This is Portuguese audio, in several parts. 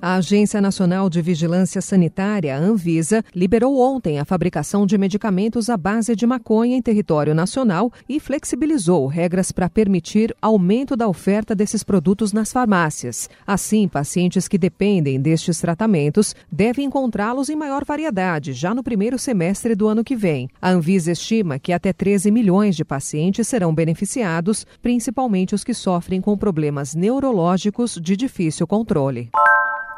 A Agência Nacional de Vigilância Sanitária, Anvisa, liberou ontem a fabricação de medicamentos à base de maconha em território nacional e flexibilizou regras para permitir aumento da oferta desses produtos nas farmácias. Assim, pacientes que dependem destes tratamentos devem encontrá-los em maior variedade já no primeiro semestre do ano que vem. A Anvisa estima que até 13 milhões de pacientes serão beneficiados, principalmente os que sofrem com problemas neurológicos de difícil controle.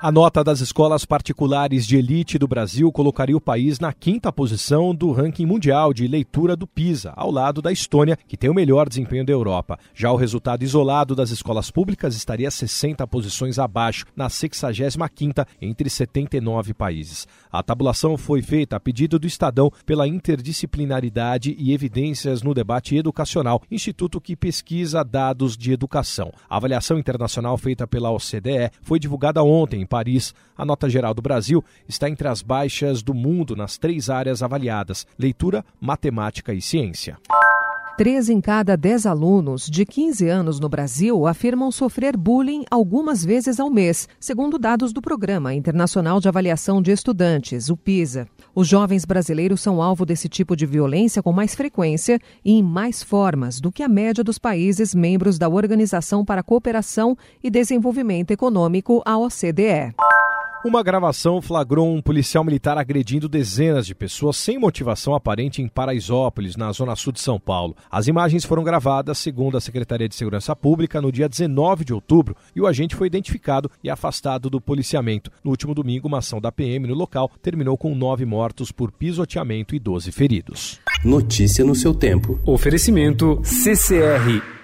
A nota das escolas particulares de elite do Brasil colocaria o país na quinta posição do ranking mundial de leitura do PISA, ao lado da Estônia, que tem o melhor desempenho da Europa. Já o resultado isolado das escolas públicas estaria 60 posições abaixo, na 65ª entre 79 países. A tabulação foi feita a pedido do Estadão pela Interdisciplinaridade e Evidências no Debate Educacional, instituto que pesquisa dados de educação. A avaliação internacional feita pela OCDE foi divulgada ontem Paris, a nota geral do Brasil está entre as baixas do mundo nas três áreas avaliadas: leitura, matemática e ciência. Três em cada dez alunos de 15 anos no Brasil afirmam sofrer bullying algumas vezes ao mês, segundo dados do Programa Internacional de Avaliação de Estudantes, o PISA. Os jovens brasileiros são alvo desse tipo de violência com mais frequência e em mais formas do que a média dos países membros da Organização para a Cooperação e Desenvolvimento Econômico, a OCDE. Uma gravação flagrou um policial militar agredindo dezenas de pessoas sem motivação aparente em Paraisópolis, na zona sul de São Paulo. As imagens foram gravadas, segundo a Secretaria de Segurança Pública, no dia 19 de outubro e o agente foi identificado e afastado do policiamento. No último domingo, uma ação da PM no local terminou com nove mortos por pisoteamento e 12 feridos. Notícia no seu tempo. Oferecimento CCR